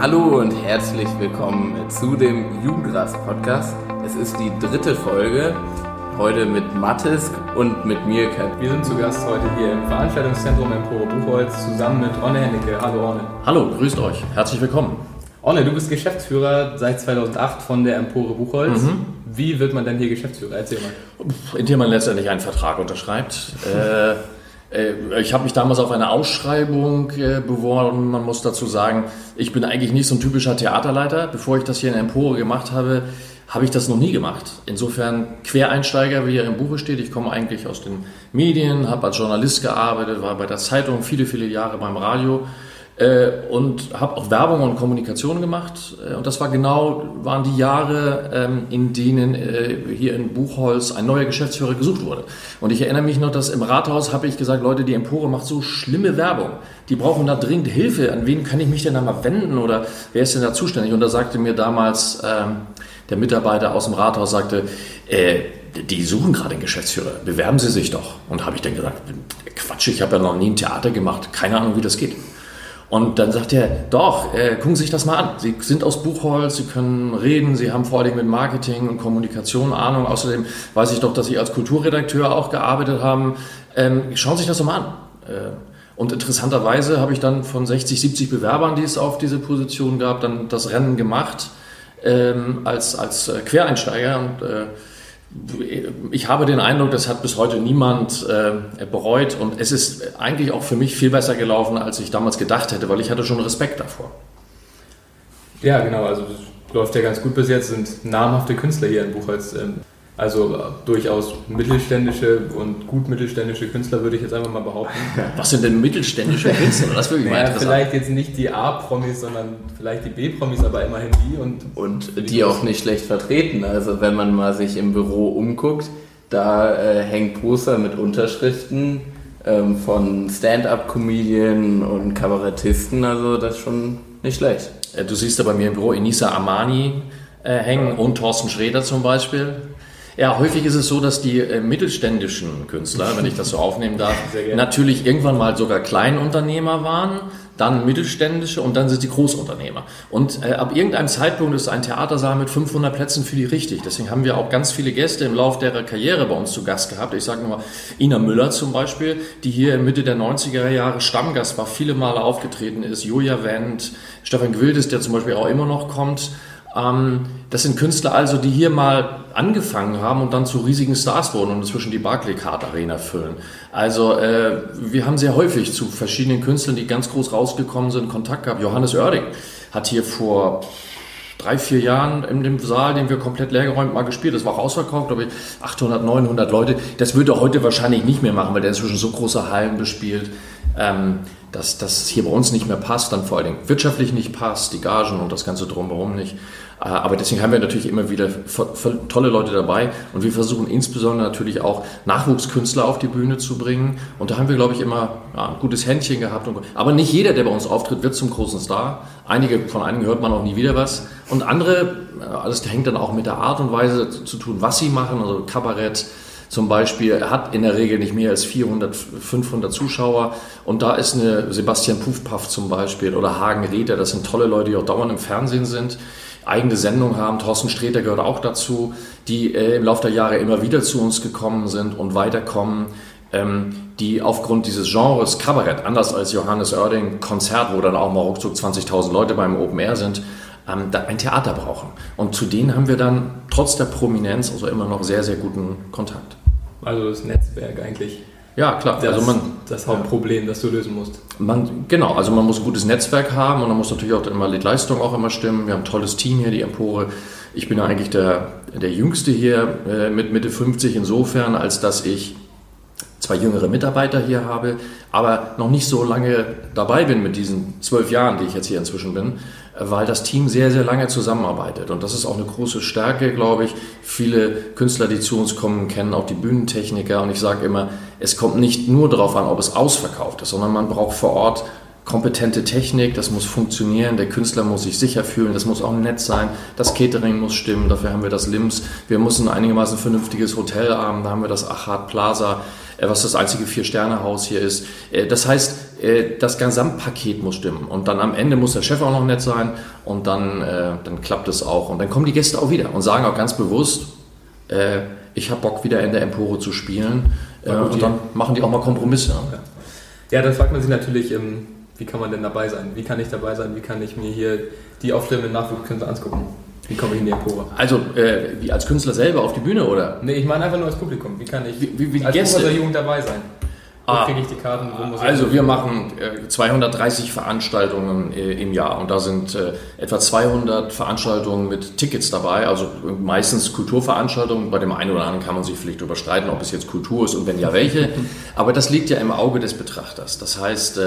Hallo und herzlich willkommen zu dem Jugendrast-Podcast. Es ist die dritte Folge, heute mit Mathis und mit mir, Kat. Wir sind zu Gast heute hier im Veranstaltungszentrum Empore Buchholz zusammen mit Orne Hennecke. Hallo Orne. Hallo, grüßt euch. Herzlich willkommen. Orne, du bist Geschäftsführer seit 2008 von der Empore Buchholz. Mhm. Wie wird man denn hier Geschäftsführer? Erzähl mal. Indem man letztendlich einen Vertrag unterschreibt. äh, ich habe mich damals auf eine Ausschreibung äh, beworben. Man muss dazu sagen, ich bin eigentlich nicht so ein typischer Theaterleiter. Bevor ich das hier in Empore gemacht habe, habe ich das noch nie gemacht. Insofern Quereinsteiger, wie er im Buche steht. Ich komme eigentlich aus den Medien, habe als Journalist gearbeitet, war bei der Zeitung viele, viele Jahre beim Radio äh, und habe auch Werbung und Kommunikation gemacht. Äh, und das war genau, waren die Jahre, ähm, in denen äh, hier in Buchholz ein neuer Geschäftsführer gesucht wurde. Und ich erinnere mich noch, dass im Rathaus habe ich gesagt, Leute, die Empore macht so schlimme Werbung. Die brauchen da dringend Hilfe. An wen kann ich mich denn da mal wenden oder wer ist denn da zuständig? Und da sagte mir damals ähm, der Mitarbeiter aus dem Rathaus, sagte, äh, die suchen gerade einen Geschäftsführer, bewerben Sie sich doch. Und habe ich dann gesagt, Quatsch, ich habe ja noch nie ein Theater gemacht, keine Ahnung, wie das geht. Und dann sagt er, doch, äh, gucken Sie sich das mal an. Sie sind aus Buchholz, Sie können reden, Sie haben vor allem mit Marketing und Kommunikation Ahnung. Außerdem weiß ich doch, dass Sie als Kulturredakteur auch gearbeitet haben. Ähm, schauen Sie sich das doch mal an. Äh, und interessanterweise habe ich dann von 60, 70 Bewerbern, die es auf diese Position gab, dann das Rennen gemacht ähm, als, als äh, Quereinsteiger. Und äh, ich habe den Eindruck, das hat bis heute niemand äh, bereut und es ist eigentlich auch für mich viel besser gelaufen, als ich damals gedacht hätte, weil ich hatte schon Respekt davor. Ja, genau, also läuft ja ganz gut bis jetzt, sind namhafte Künstler hier in Buchholz. Ähm, also äh, durchaus mittelständische und gut mittelständische Künstler würde ich jetzt einfach mal behaupten. Was sind denn mittelständische Künstler? Das würde ich naja, mal Vielleicht jetzt nicht die A-Promis, sondern vielleicht die B-Promis, aber immerhin die. Und, und die, die auch nicht schlecht vertreten. Also wenn man mal sich im Büro umguckt, da äh, hängen Poster mit Unterschriften ähm, von Stand-up-Comedien und Kabarettisten. Also das ist schon nicht schlecht. Äh, du siehst da bei mir im Büro Inisa Amani äh, hängen und Thorsten Schrader zum Beispiel. Ja, häufig ist es so, dass die äh, mittelständischen Künstler, wenn ich das so aufnehmen darf, natürlich irgendwann mal sogar Kleinunternehmer waren, dann mittelständische und dann sind sie Großunternehmer. Und äh, ab irgendeinem Zeitpunkt ist ein Theatersaal mit 500 Plätzen für die richtig. Deswegen haben wir auch ganz viele Gäste im Laufe der Karriere bei uns zu Gast gehabt. Ich sage nur Ina Müller zum Beispiel, die hier Mitte der 90er Jahre Stammgast war, viele Male aufgetreten ist. Julia Wendt, Stefan Gwildes, der zum Beispiel auch immer noch kommt. Ähm, das sind Künstler also, die hier mal angefangen haben und dann zu riesigen Stars wurden und inzwischen die Barclaycard Arena füllen. Also äh, wir haben sehr häufig zu verschiedenen Künstlern, die ganz groß rausgekommen sind, Kontakt gehabt. Johannes Oerding hat hier vor drei, vier Jahren in dem Saal, den wir komplett leergeräumt mal gespielt. Das war auch ausverkauft, glaube ich, 800, 900 Leute. Das würde er heute wahrscheinlich nicht mehr machen, weil der inzwischen so große Hallen bespielt, ähm, dass das hier bei uns nicht mehr passt, dann vor allen Dingen wirtschaftlich nicht passt, die Gagen und das Ganze drumherum nicht. Äh, aber deswegen haben wir natürlich immer wieder tolle Leute dabei und wir versuchen insbesondere natürlich auch Nachwuchskünstler auf die Bühne zu bringen. Und da haben wir, glaube ich, immer ja, ein gutes Händchen gehabt. aber nicht jeder, der bei uns auftritt, wird zum großen Star. Einige, von einigen hört man auch nie wieder was. Und andere, alles hängt dann auch mit der Art und Weise zu tun, was sie machen. Also Kabarett, zum Beispiel hat in der Regel nicht mehr als 400, 500 Zuschauer. Und da ist eine Sebastian Puffpaff zum Beispiel oder Hagen Räder, das sind tolle Leute, die auch dauernd im Fernsehen sind eigene Sendung haben. Thorsten Sträter gehört auch dazu, die äh, im Laufe der Jahre immer wieder zu uns gekommen sind und weiterkommen, ähm, die aufgrund dieses Genres Kabarett, anders als Johannes Oerding, Konzert, wo dann auch mal ruckzuck 20.000 Leute beim Open Air sind, ähm, ein Theater brauchen. Und zu denen haben wir dann trotz der Prominenz also immer noch sehr, sehr guten Kontakt. Also das Netzwerk eigentlich. Ja, klar. Das, also man, das Hauptproblem, das du lösen musst. Man, genau, also man muss ein gutes Netzwerk haben und dann muss natürlich auch immer die Leistung auch immer stimmen. Wir haben ein tolles Team hier, die Empore. Ich bin ja eigentlich der, der Jüngste hier äh, mit Mitte 50 insofern, als dass ich zwei jüngere Mitarbeiter hier habe, aber noch nicht so lange dabei bin mit diesen zwölf Jahren, die ich jetzt hier inzwischen bin weil das Team sehr, sehr lange zusammenarbeitet. Und das ist auch eine große Stärke, glaube ich. Viele Künstler, die zu uns kommen, kennen auch die Bühnentechniker. Und ich sage immer, es kommt nicht nur darauf an, ob es ausverkauft ist, sondern man braucht vor Ort kompetente Technik, das muss funktionieren, der Künstler muss sich sicher fühlen, das muss auch nett sein, das Catering muss stimmen, dafür haben wir das LIMS, wir müssen einigermaßen vernünftiges Hotel haben, da haben wir das Achat Plaza, äh, was das einzige Vier-Sterne-Haus hier ist. Äh, das heißt, äh, das Gesamtpaket muss stimmen und dann am Ende muss der Chef auch noch nett sein und dann, dann klappt es auch und dann kommen die Gäste auch wieder und sagen auch ganz bewusst, ich habe Bock wieder in der Empore zu spielen und dann machen die auch mal Kompromisse. Ja, ja dann fragt man sich natürlich, ähm, wie kann man denn dabei sein? Wie kann ich dabei sein? Wie kann ich mir hier die Auftritte mit Nachwuchskünstlern angucken? Wie komme ich in die Empore? Also, äh, wie als Künstler selber auf die Bühne, oder? Nee, ich meine einfach nur als Publikum. Wie kann ich wie, wie, wie als Gäste? Jugend dabei sein? Wo ah, kriege ich die Karten? also wir machen äh, 230 Veranstaltungen äh, im Jahr und da sind äh, etwa 200 Veranstaltungen mit Tickets dabei, also meistens Kulturveranstaltungen. Bei dem einen oder anderen kann man sich vielleicht überstreiten, ob es jetzt Kultur ist und wenn ja welche. Aber das liegt ja im Auge des Betrachters. Das heißt,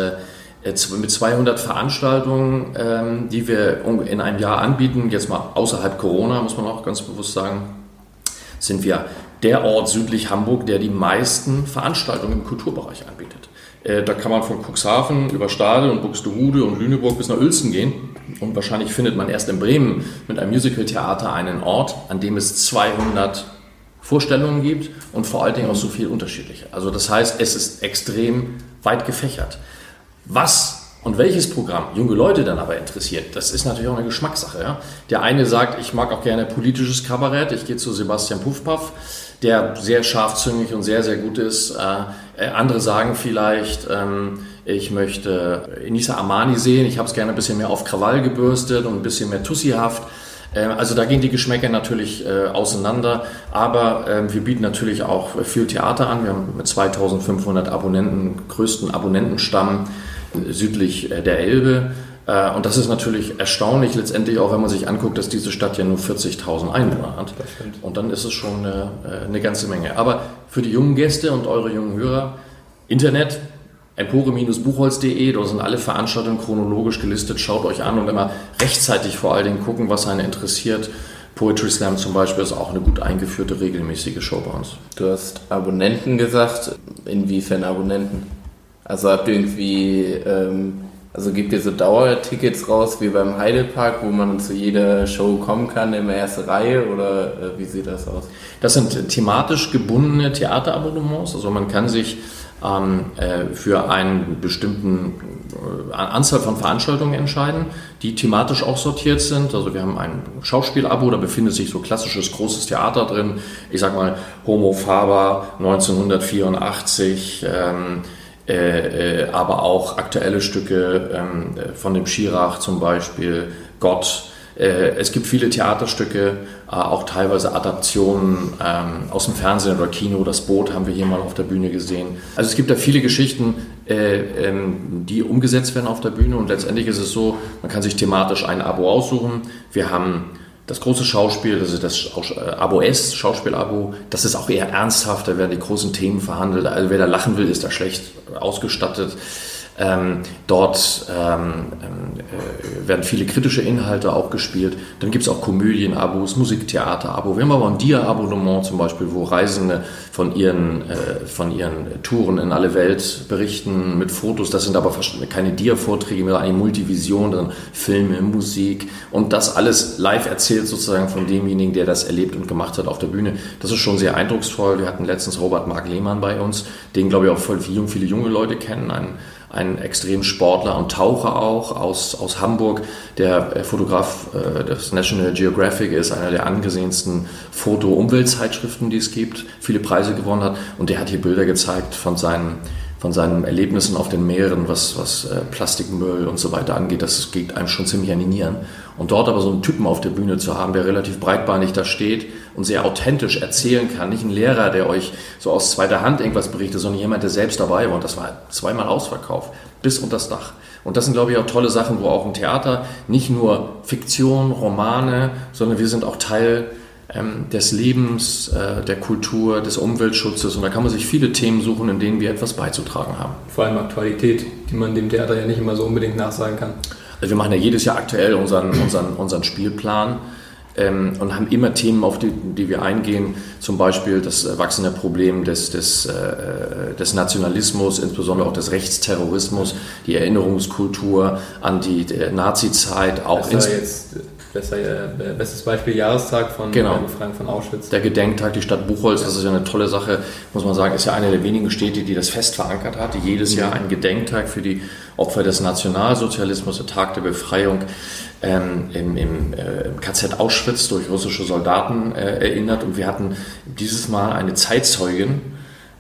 äh, mit 200 Veranstaltungen, ähm, die wir in einem Jahr anbieten, jetzt mal außerhalb Corona, muss man auch ganz bewusst sagen, sind wir der Ort südlich Hamburg, der die meisten Veranstaltungen im Kulturbereich anbietet. Äh, da kann man von Cuxhaven über Stade und Buxtehude und Lüneburg bis nach Uelzen gehen. Und wahrscheinlich findet man erst in Bremen mit einem Musicaltheater einen Ort, an dem es 200 Vorstellungen gibt und vor allen Dingen auch so viel unterschiedliche. Also das heißt, es ist extrem weit gefächert. Was und welches Programm junge Leute dann aber interessiert, das ist natürlich auch eine Geschmackssache. Ja? Der eine sagt, ich mag auch gerne politisches Kabarett, ich gehe zu Sebastian Puffpaff, der sehr scharfzüngig und sehr, sehr gut ist. Äh, äh andere sagen vielleicht, ähm, ich möchte Inisa Amani sehen, ich habe es gerne ein bisschen mehr auf Krawall gebürstet und ein bisschen mehr tussihaft. Äh, also da gehen die Geschmäcker natürlich äh, auseinander, aber äh, wir bieten natürlich auch viel Theater an. Wir haben mit 2500 Abonnenten, größten Abonnentenstamm südlich äh, der Elbe. Äh, und das ist natürlich erstaunlich, letztendlich auch, wenn man sich anguckt, dass diese Stadt ja nur 40.000 Einwohner hat. Und dann ist es schon eine, äh, eine ganze Menge. Aber für die jungen Gäste und eure jungen Hörer, Internet, empore-buchholz.de, da sind alle Veranstaltungen chronologisch gelistet, schaut euch an und immer rechtzeitig vor allen Dingen gucken, was einen interessiert. Poetry Slam zum Beispiel ist auch eine gut eingeführte, regelmäßige Show bei uns. Du hast Abonnenten gesagt. Inwiefern Abonnenten? Also habt ihr irgendwie, ähm, also gibt ihr so Dauertickets raus wie beim Heidelpark, wo man zu jeder Show kommen kann in der ersten Reihe oder äh, wie sieht das aus? Das sind thematisch gebundene Theaterabonnements, also man kann sich ähm, äh, für einen bestimmten äh, Anzahl von Veranstaltungen entscheiden, die thematisch auch sortiert sind. Also wir haben ein Schauspielabo, da befindet sich so klassisches großes Theater drin. Ich sag mal Homo Faber 1984. Ähm, äh, äh, aber auch aktuelle Stücke ähm, von dem Schirach zum Beispiel, Gott. Äh, es gibt viele Theaterstücke, äh, auch teilweise Adaptionen ähm, aus dem Fernsehen oder Kino. Das Boot haben wir hier mal auf der Bühne gesehen. Also es gibt da viele Geschichten, äh, ähm, die umgesetzt werden auf der Bühne und letztendlich ist es so, man kann sich thematisch ein Abo aussuchen. Wir haben das große Schauspiel, ist das äh, Abo S, Schauspielabo, das ist auch eher ernsthaft, da werden die großen Themen verhandelt. Also wer da lachen will, ist da schlecht ausgestattet. Ähm, dort ähm, äh, werden viele kritische Inhalte auch gespielt. Dann gibt es auch Komödien-Abos, Musiktheater-Abo. Wir haben aber ein Dia-Abonnement zum Beispiel, wo Reisende von ihren, äh, von ihren Touren in alle Welt berichten mit Fotos. Das sind aber keine Dia-Vorträge, sondern eine Multivision, dann Filme, Musik und das alles live erzählt sozusagen von demjenigen, der das erlebt und gemacht hat auf der Bühne. Das ist schon sehr eindrucksvoll. Wir hatten letztens Robert Mark Lehmann bei uns, den glaube ich auch voll viele, junge Leute kennen, ein ein Extremsportler und Taucher auch aus, aus Hamburg, der äh, Fotograf äh, des National Geographic ist, einer der angesehensten Foto-Umweltzeitschriften, die es gibt, viele Preise gewonnen hat und der hat hier Bilder gezeigt von seinen von seinen Erlebnissen auf den Meeren, was, was äh, Plastikmüll und so weiter angeht, das geht einem schon ziemlich an die Nieren. Und dort aber so einen Typen auf der Bühne zu haben, der relativ breitbeinig da steht und sehr authentisch erzählen kann, nicht ein Lehrer, der euch so aus zweiter Hand irgendwas berichtet, sondern jemand, der selbst dabei war. Und das war zweimal ausverkauft, bis unter das Dach. Und das sind, glaube ich, auch tolle Sachen, wo auch ein Theater nicht nur Fiktion, Romane, sondern wir sind auch Teil ähm, des Lebens, äh, der Kultur, des Umweltschutzes. Und da kann man sich viele Themen suchen, in denen wir etwas beizutragen haben. Vor allem Aktualität, die man dem Theater ja nicht immer so unbedingt nachsagen kann. Also wir machen ja jedes Jahr aktuell unseren, unseren, unseren Spielplan. Ähm, und haben immer Themen, auf die, die wir eingehen, zum Beispiel das wachsende Problem des, des, äh, des Nationalismus, insbesondere auch des Rechtsterrorismus, die Erinnerungskultur an die Nazi-Zeit, auch das jetzt besser, äh, bestes Beispiel Jahrestag von genau. Befreiung von Auschwitz. Der Gedenktag, die Stadt Buchholz, das ist ja eine tolle Sache, muss man sagen, ist ja eine der wenigen Städte, die das fest verankert hat, jedes Jahr einen Gedenktag für die Opfer des Nationalsozialismus, der Tag der Befreiung ähm, im, im, äh, KZ Auschwitz durch russische Soldaten äh, erinnert. Und wir hatten dieses Mal eine Zeitzeugin,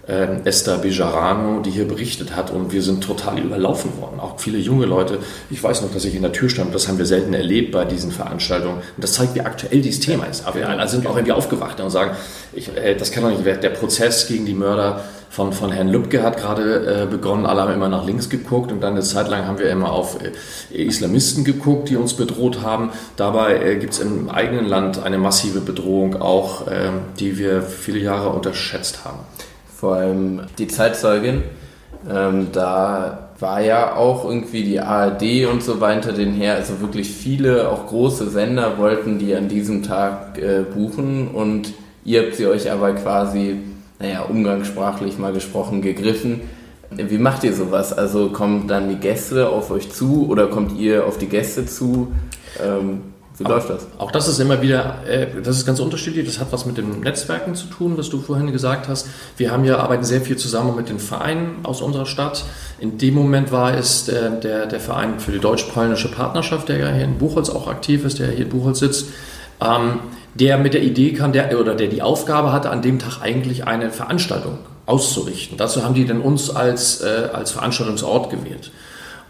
äh, Esther Bejarano, die hier berichtet hat und wir sind total überlaufen worden. Auch viele junge Leute. Ich weiß noch, dass ich in der Tür stand, das haben wir selten erlebt bei diesen Veranstaltungen. Und das zeigt, wie aktuell dieses Thema ist. Aber wir sind auch irgendwie aufgewacht und sagen, ich, äh, das kann doch nicht, der Prozess gegen die Mörder von, von Herrn Lübcke hat gerade äh, begonnen. Alle haben immer nach links geguckt und dann eine Zeit lang haben wir immer auf äh, Islamisten geguckt, die uns bedroht haben. Dabei äh, gibt es im eigenen Land eine massive Bedrohung auch, ähm, die wir viele Jahre unterschätzt haben. Vor allem die Zeitzeugin, ähm, da war ja auch irgendwie die ARD und so weiter den her, also wirklich viele, auch große Sender wollten die an diesem Tag äh, buchen und ihr habt sie euch aber quasi naja, umgangssprachlich mal gesprochen, gegriffen. Wie macht ihr sowas? Also kommen dann die Gäste auf euch zu oder kommt ihr auf die Gäste zu? Ähm, wie läuft das? Auch das ist immer wieder, äh, das ist ganz unterschiedlich. Das hat was mit den Netzwerken zu tun, was du vorhin gesagt hast. Wir haben ja arbeiten sehr viel zusammen mit den Vereinen aus unserer Stadt. In dem Moment war es der, der, der Verein für die deutsch-polnische Partnerschaft, der ja hier in Buchholz auch aktiv ist, der hier in Buchholz sitzt. Ähm, der mit der Idee kam, der, oder der die Aufgabe hatte, an dem Tag eigentlich eine Veranstaltung auszurichten. Dazu haben die dann uns als, äh, als Veranstaltungsort gewählt.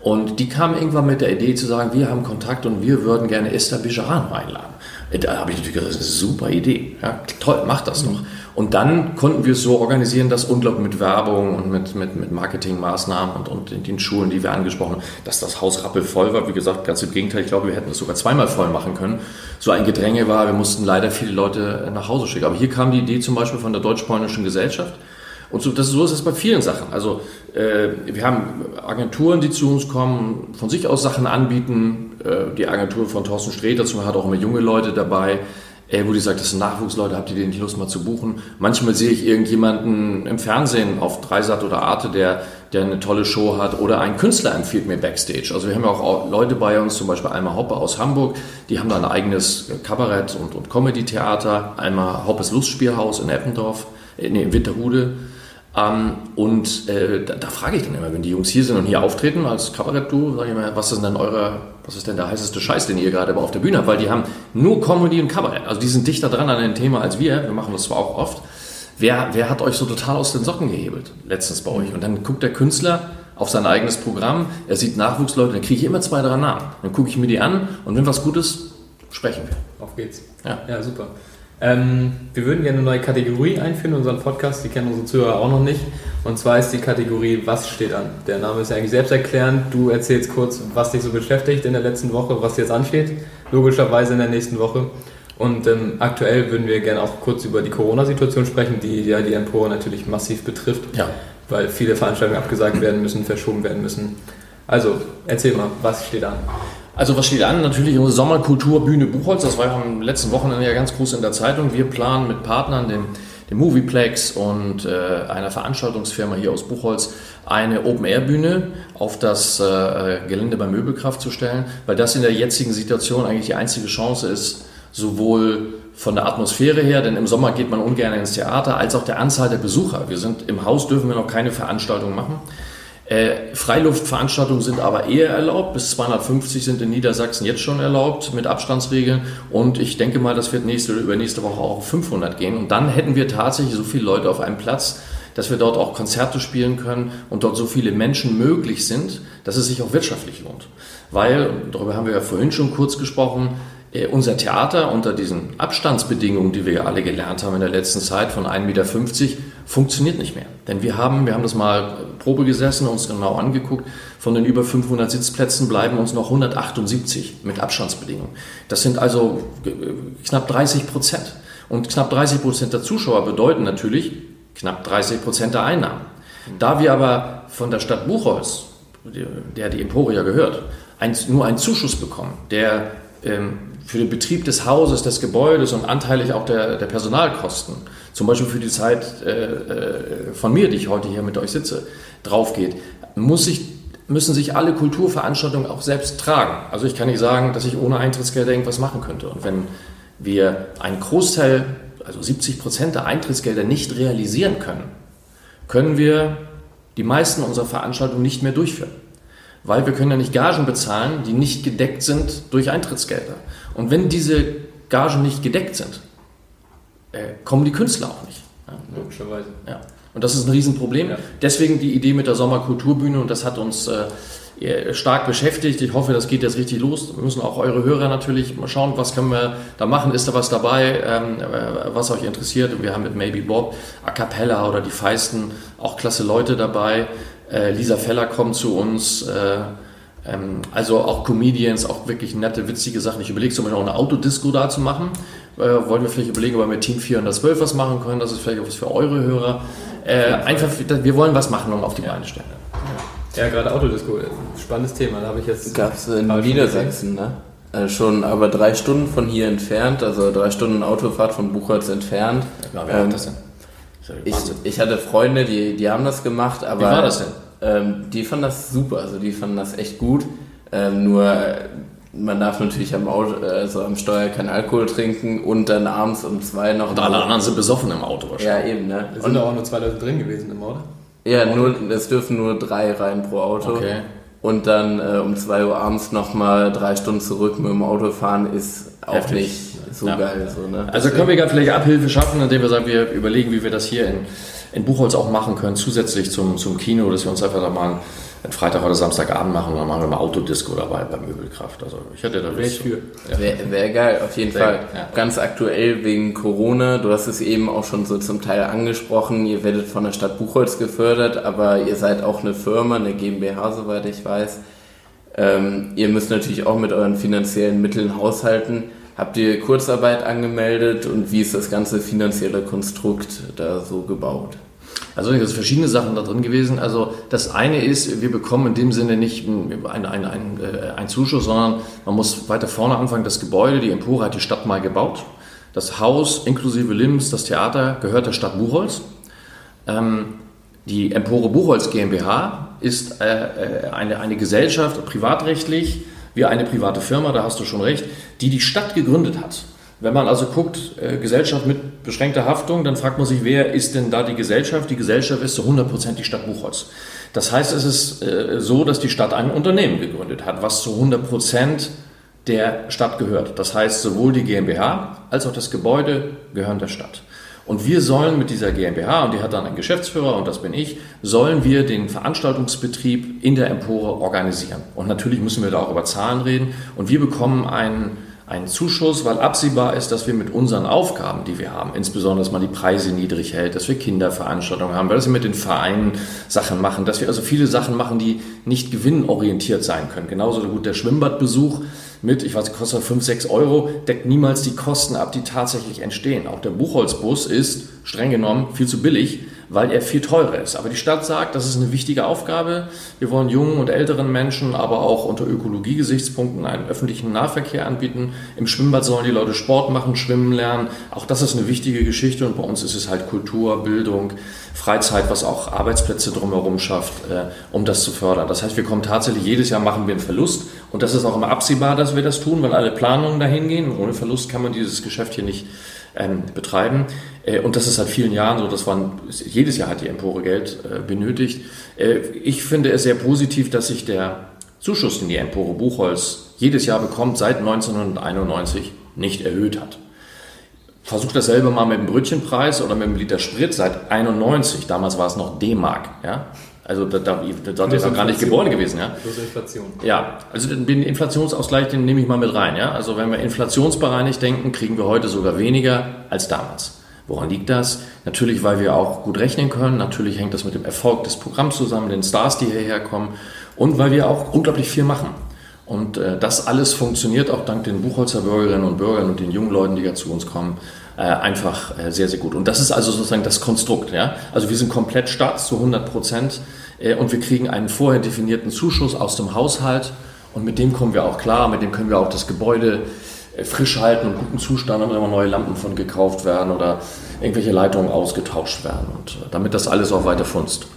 Und die kamen irgendwann mit der Idee zu sagen, wir haben Kontakt und wir würden gerne Esther Bejarano einladen. Da habe ich natürlich gesagt, das ist eine super Idee. Ja, toll, mach das doch. Und dann konnten wir es so organisieren, dass unglaublich mit Werbung und mit, mit, mit Marketingmaßnahmen und, und in den Schulen, die wir angesprochen haben, dass das Haus rappelvoll war. Wie gesagt, ganz im Gegenteil, ich glaube, wir hätten es sogar zweimal voll machen können. So ein Gedränge war, wir mussten leider viele Leute nach Hause schicken. Aber hier kam die Idee zum Beispiel von der Deutsch-Polnischen Gesellschaft. Und so, das, so ist es bei vielen Sachen. Also äh, wir haben Agenturen, die zu uns kommen, von sich aus Sachen anbieten. Äh, die Agentur von Thorsten Sträter zum hat auch immer junge Leute dabei ey, wo die sagt, das sind Nachwuchsleute, habt ihr denn nicht Lust mal zu buchen? Manchmal sehe ich irgendjemanden im Fernsehen auf Dreisat oder Arte, der, der eine tolle Show hat oder ein Künstler empfiehlt mir Backstage. Also wir haben ja auch Leute bei uns, zum Beispiel Alma Hoppe aus Hamburg, die haben da ein eigenes Kabarett- und, und Comedy-Theater, einmal Hoppes Lustspielhaus in Eppendorf, äh, nee, in Winterhude ähm, und äh, da, da, frage ich dann immer, wenn die Jungs hier sind und hier auftreten als Kabarett-Duo, sage ich mal, was ist denn eure, was ist denn der heißeste Scheiß, den ihr gerade auf der Bühne habt? Weil die haben nur Comedy und Kabarett. Also die sind dichter dran an dem Thema als wir. Wir machen das zwar auch oft. Wer, wer hat euch so total aus den Socken gehebelt letztens bei euch? Und dann guckt der Künstler auf sein eigenes Programm, er sieht Nachwuchsleute, dann kriege ich immer zwei, drei Namen. Dann gucke ich mir die an und wenn was gut ist, sprechen wir. Auf geht's. Ja, ja super. Ähm, wir würden gerne eine neue Kategorie einführen in unseren Podcast, die kennen unsere Zuhörer auch noch nicht. Und zwar ist die Kategorie Was steht an? Der Name ist ja eigentlich selbsterklärend. Du erzählst kurz, was dich so beschäftigt in der letzten Woche, was jetzt ansteht, logischerweise in der nächsten Woche. Und ähm, aktuell würden wir gerne auch kurz über die Corona-Situation sprechen, die ja die Empore natürlich massiv betrifft, ja. weil viele Veranstaltungen abgesagt werden müssen, verschoben werden müssen. Also, erzähl mal, was steht an? Also was steht an? Natürlich unsere Sommerkulturbühne Buchholz. Das war ja am letzten Wochenende ja ganz groß in der Zeitung. Wir planen mit Partnern, dem, dem Movieplex und äh, einer Veranstaltungsfirma hier aus Buchholz, eine Open-Air-Bühne auf das äh, Gelände bei Möbelkraft zu stellen, weil das in der jetzigen Situation eigentlich die einzige Chance ist, sowohl von der Atmosphäre her, denn im Sommer geht man ungern ins Theater, als auch der Anzahl der Besucher. Wir sind im Haus dürfen wir noch keine Veranstaltung machen. Äh, Freiluftveranstaltungen sind aber eher erlaubt. Bis 250 sind in Niedersachsen jetzt schon erlaubt mit Abstandsregeln. Und ich denke mal, das wird nächste oder übernächste Woche auch auf 500 gehen. Und dann hätten wir tatsächlich so viele Leute auf einem Platz, dass wir dort auch Konzerte spielen können und dort so viele Menschen möglich sind, dass es sich auch wirtschaftlich lohnt. Weil, darüber haben wir ja vorhin schon kurz gesprochen, äh, unser Theater unter diesen Abstandsbedingungen, die wir ja alle gelernt haben in der letzten Zeit von 1,50 Meter, funktioniert nicht mehr. Denn wir haben, wir haben das mal Probe gesessen, uns genau angeguckt, von den über 500 Sitzplätzen bleiben uns noch 178 mit Abstandsbedingungen. Das sind also äh, knapp 30 Prozent. Und knapp 30 Prozent der Zuschauer bedeuten natürlich knapp 30 Prozent der Einnahmen. Da wir aber von der Stadt Buchholz, der die Emporia gehört, nur einen Zuschuss bekommen, der ähm, für den Betrieb des Hauses, des Gebäudes und anteilig auch der, der Personalkosten, zum Beispiel für die Zeit äh, äh, von mir, die ich heute hier mit euch sitze, draufgeht, muss sich, müssen sich alle Kulturveranstaltungen auch selbst tragen. Also ich kann nicht sagen, dass ich ohne Eintrittsgelder irgendwas machen könnte. Und wenn wir einen Großteil, also 70 Prozent der Eintrittsgelder nicht realisieren können, können wir die meisten unserer Veranstaltungen nicht mehr durchführen. Weil wir können ja nicht Gagen bezahlen, die nicht gedeckt sind durch Eintrittsgelder. Und wenn diese Gagen nicht gedeckt sind, äh, kommen die Künstler auch nicht. Ja. Logischerweise. Ja. Und das ist ein Riesenproblem. Ja. Deswegen die Idee mit der Sommerkulturbühne und das hat uns äh, stark beschäftigt. Ich hoffe, das geht jetzt richtig los. Wir müssen auch eure Hörer natürlich mal schauen, was können wir da machen. Ist da was dabei, ähm, äh, was euch interessiert? Und wir haben mit Maybe Bob, A Cappella oder die Feisten auch klasse Leute dabei. Äh, Lisa Feller kommt zu uns. Äh, ähm, also auch Comedians, auch wirklich nette, witzige Sachen. Ich überlege zum Beispiel auch eine Autodisco da zu machen. Äh, wollen wir vielleicht überlegen, ob wir mit Team 412 was machen können. Das ist vielleicht auch was für eure Hörer. Äh, einfach, wir wollen was machen und auf die Beine stellen. Ja, gerade Autodisco, spannendes Thema. Da habe ich jetzt. Gab es in Niedersachsen, ne? Äh, schon aber drei Stunden von hier entfernt, also drei Stunden Autofahrt von Buchholz entfernt. Ja, wer ähm, hat das denn? Ich, ich, hatte Freunde, die, die haben das gemacht, aber. Wie war das denn? Ähm, die fanden das super, also die fanden das echt gut. Ähm, nur man darf natürlich am, Auto, also am Steuer keinen Alkohol trinken und dann abends um zwei noch. Und alle anderen sind besoffen im Auto wahrscheinlich. Ja, eben, ne? Da sind auch nur zwei Leute drin gewesen im Auto. Ja, nur, es dürfen nur drei rein pro Auto. Okay. Und dann äh, um zwei Uhr abends nochmal drei Stunden zurück mit dem Auto fahren ist auch Heftig. nicht so ja. geil. So, ne? Also können wir vielleicht Abhilfe schaffen, indem wir sagen, wir überlegen, wie wir das hier in, in Buchholz auch machen können, zusätzlich zum, zum Kino, dass wir uns einfach da mal einen Freitag oder Samstagabend machen, dann machen wir mal Autodisco dabei bei Möbelkraft. Also ich hätte da Lust. Ja. Wäre wär geil, auf jeden Fall. Ja. Ganz aktuell wegen Corona, du hast es eben auch schon so zum Teil angesprochen, ihr werdet von der Stadt Buchholz gefördert, aber ihr seid auch eine Firma, eine GmbH, soweit ich weiß. Ähm, ihr müsst natürlich auch mit euren finanziellen Mitteln haushalten. Habt ihr Kurzarbeit angemeldet und wie ist das ganze finanzielle Konstrukt da so gebaut? Also es sind verschiedene Sachen da drin gewesen. Also das eine ist, wir bekommen in dem Sinne nicht einen ein, ein, ein, ein Zuschuss, sondern man muss weiter vorne anfangen. Das Gebäude, die Empore hat die Stadt mal gebaut. Das Haus inklusive Limbs, das Theater gehört der Stadt Buchholz. Ähm, die Empore Buchholz GmbH ist äh, äh, eine, eine Gesellschaft, privatrechtlich, wie eine private Firma, da hast du schon recht, die die Stadt gegründet hat. Wenn man also guckt, äh, Gesellschaft mit beschränkter Haftung, dann fragt man sich, wer ist denn da die Gesellschaft? Die Gesellschaft ist zu 100% die Stadt Buchholz. Das heißt, es ist äh, so, dass die Stadt ein Unternehmen gegründet hat, was zu 100% der Stadt gehört. Das heißt, sowohl die GmbH als auch das Gebäude gehören der Stadt. Und wir sollen mit dieser GmbH, und die hat dann einen Geschäftsführer, und das bin ich, sollen wir den Veranstaltungsbetrieb in der Empore organisieren. Und natürlich müssen wir da auch über Zahlen reden. Und wir bekommen einen einen Zuschuss, weil absehbar ist, dass wir mit unseren Aufgaben, die wir haben, insbesondere, dass man die Preise niedrig hält, dass wir Kinderveranstaltungen haben, weil dass wir mit den Vereinen Sachen machen, dass wir also viele Sachen machen, die nicht gewinnorientiert sein können. Genauso gut der Schwimmbadbesuch mit, ich weiß, kostet 5, 6 Euro, deckt niemals die Kosten ab, die tatsächlich entstehen. Auch der Buchholzbus ist streng genommen viel zu billig, weil er viel teurer ist. Aber die Stadt sagt, das ist eine wichtige Aufgabe. Wir wollen jungen und älteren Menschen, aber auch unter Ökologiegesichtspunkten einen öffentlichen Nahverkehr anbieten. Im Schwimmbad sollen die Leute Sport machen, schwimmen lernen. Auch das ist eine wichtige Geschichte und bei uns ist es halt Kultur, Bildung, Freizeit, was auch Arbeitsplätze drumherum schafft, äh, um das zu fördern. Das heißt, wir kommen tatsächlich, jedes Jahr machen wir einen Verlust und das ist auch immer absehbar, dass wir das tun, weil alle Planungen dahin gehen. Ohne Verlust kann man dieses Geschäft hier nicht ähm, betreiben. Äh, und das ist seit vielen Jahren so, dass man jedes Jahr hat die Empore Geld äh, benötigt. Äh, ich finde es sehr positiv, dass sich der Zuschuss, den die Empore Buchholz jedes Jahr bekommt, seit 1991 nicht erhöht hat. Versucht das selber mal mit dem Brötchenpreis oder mit dem Liter Sprit seit 91. Damals war es noch D-Mark. Ja? Also da, da, da seid ihr noch gar nicht geboren gewesen, ja? Plus Inflation. Ja, also den Inflationsausgleich, den nehme ich mal mit rein, ja? Also wenn wir inflationsbereinigt denken, kriegen wir heute sogar weniger als damals. Woran liegt das? Natürlich, weil wir auch gut rechnen können. Natürlich hängt das mit dem Erfolg des Programms zusammen, den Stars, die hierher kommen. Und weil wir auch unglaublich viel machen. Und äh, das alles funktioniert auch dank den Buchholzer Bürgerinnen und Bürgern und den jungen Leuten, die ja zu uns kommen, äh, einfach äh, sehr, sehr gut. Und das ist also sozusagen das Konstrukt. Ja? Also wir sind komplett Staat zu 100 Prozent und wir kriegen einen vorher definierten Zuschuss aus dem Haushalt und mit dem kommen wir auch klar, mit dem können wir auch das Gebäude frisch halten und guten Zustand und immer neue Lampen von gekauft werden oder irgendwelche Leitungen ausgetauscht werden und äh, damit das alles auch weiter funzt.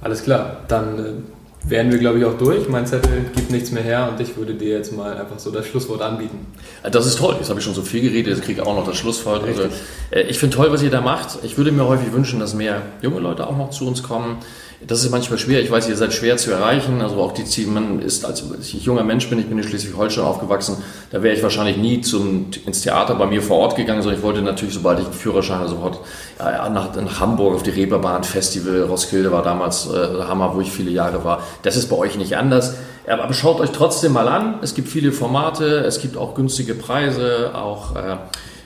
Alles klar, dann äh, wären wir, glaube ich, auch durch. Mein Zettel gibt nichts mehr her und ich würde dir jetzt mal einfach so das Schlusswort anbieten. Äh, das ist toll. Jetzt habe ich schon so viel geredet, jetzt kriege ich auch noch das Schlusswort. Also, äh, ich finde toll, was ihr da macht. Ich würde mir häufig wünschen, dass mehr junge Leute auch noch zu uns kommen. Das ist manchmal schwer. Ich weiß, ihr seid schwer zu erreichen. Also auch die Ziele, man ist, als ich junger Mensch bin, ich bin in Schleswig-Holstein aufgewachsen, da wäre ich wahrscheinlich nie zum, ins Theater bei mir vor Ort gegangen, sondern ich wollte natürlich, sobald ich einen Führerschein habe, sofort ja, nach, nach, Hamburg auf die Reeperbahn Festival. Roskilde war damals äh, Hammer, wo ich viele Jahre war. Das ist bei euch nicht anders. Aber schaut euch trotzdem mal an. Es gibt viele Formate, es gibt auch günstige Preise, auch äh,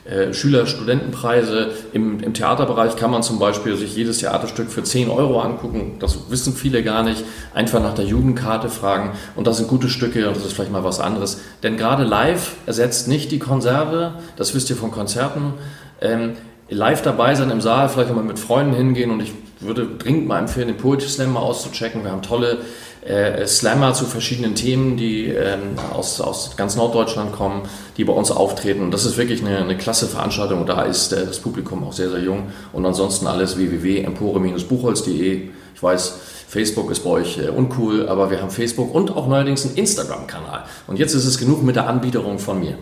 äh, Schüler-Studentenpreise. Im, Im Theaterbereich kann man zum Beispiel sich jedes Theaterstück für 10 Euro angucken. Das wissen viele gar nicht. Einfach nach der Jugendkarte fragen. Und das sind gute Stücke und das ist vielleicht mal was anderes. Denn gerade live ersetzt nicht die Konserve. Das wisst ihr von Konzerten. Ähm, live dabei sein im Saal, vielleicht mal mit Freunden hingehen und ich würde dringend mal empfehlen, den Poetry Slam mal auszuchecken. Wir haben tolle äh, Slammer zu verschiedenen Themen, die ähm, aus, aus ganz Norddeutschland kommen, die bei uns auftreten. Und das ist wirklich eine, eine klasse Veranstaltung und da ist äh, das Publikum auch sehr, sehr jung. Und ansonsten alles www.empore-buchholz.de. Ich weiß, Facebook ist bei euch äh, uncool, aber wir haben Facebook und auch neuerdings einen Instagram-Kanal. Und jetzt ist es genug mit der Anbiederung von mir.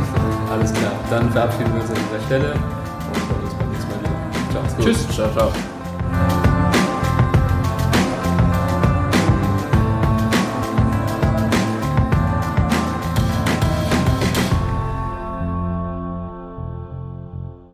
Alles klar, dann verabschieden wir uns an dieser Stelle und freuen uns beim nächsten Mal wieder. Ciao. Tschüss. Ciao, ciao.